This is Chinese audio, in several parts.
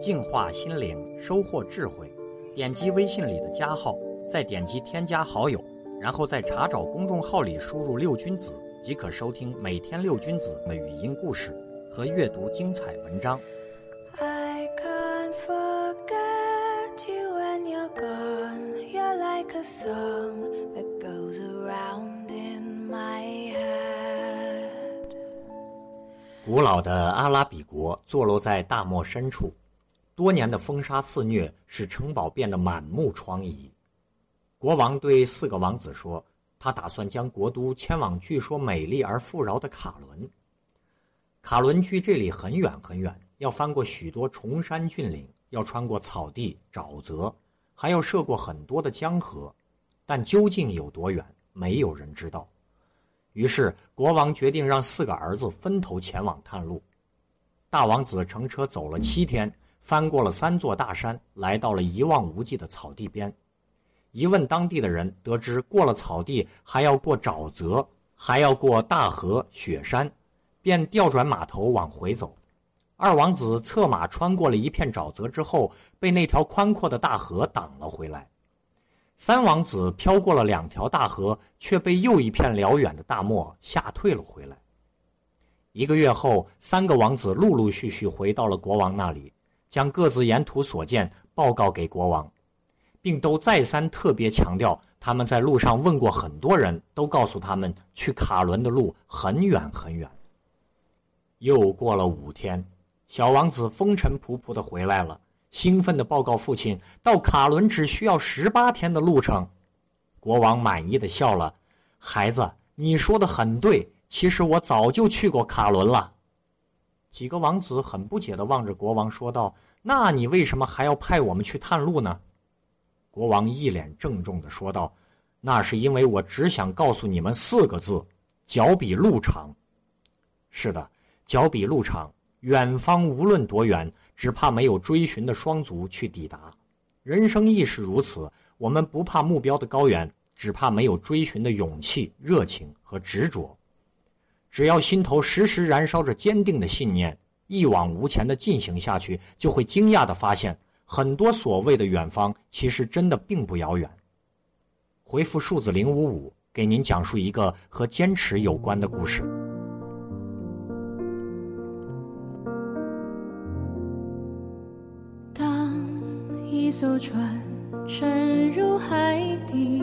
净化心灵，收获智慧。点击微信里的加号，再点击添加好友，然后在查找公众号里输入“六君子”，即可收听每天六君子的语音故事和阅读精彩文章。I can't forget you when you're gone. You're like a song that goes around in my head. 古老的阿拉比国坐落在大漠深处，多年的风沙肆虐使城堡变得满目疮痍。国王对四个王子说：“他打算将国都迁往据说美丽而富饶的卡伦。卡伦距这里很远很远，要翻过许多崇山峻岭，要穿过草地、沼泽，还要涉过很多的江河，但究竟有多远，没有人知道。”于是，国王决定让四个儿子分头前往探路。大王子乘车走了七天，翻过了三座大山，来到了一望无际的草地边。一问当地的人，得知过了草地还要过沼泽，还要过大河、雪山，便调转马头往回走。二王子策马穿过了一片沼泽之后，被那条宽阔的大河挡了回来。三王子飘过了两条大河，却被又一片辽远的大漠吓退了回来。一个月后，三个王子陆陆续续回到了国王那里，将各自沿途所见报告给国王，并都再三特别强调他们在路上问过很多人，都告诉他们去卡伦的路很远很远。又过了五天，小王子风尘仆仆地回来了。兴奋地报告父亲，到卡伦只需要十八天的路程。国王满意的笑了：“孩子，你说的很对，其实我早就去过卡伦了。”几个王子很不解地望着国王说道：“那你为什么还要派我们去探路呢？”国王一脸郑重地说道：“那是因为我只想告诉你们四个字：脚比路长。是的，脚比路长，远方无论多远。”只怕没有追寻的双足去抵达，人生亦是如此。我们不怕目标的高远，只怕没有追寻的勇气、热情和执着。只要心头时时燃烧着坚定的信念，一往无前的进行下去，就会惊讶的发现，很多所谓的远方，其实真的并不遥远。回复数字零五五，给您讲述一个和坚持有关的故事。当一艘船沉入海底，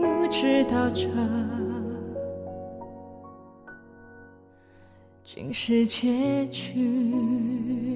知道这竟是结局。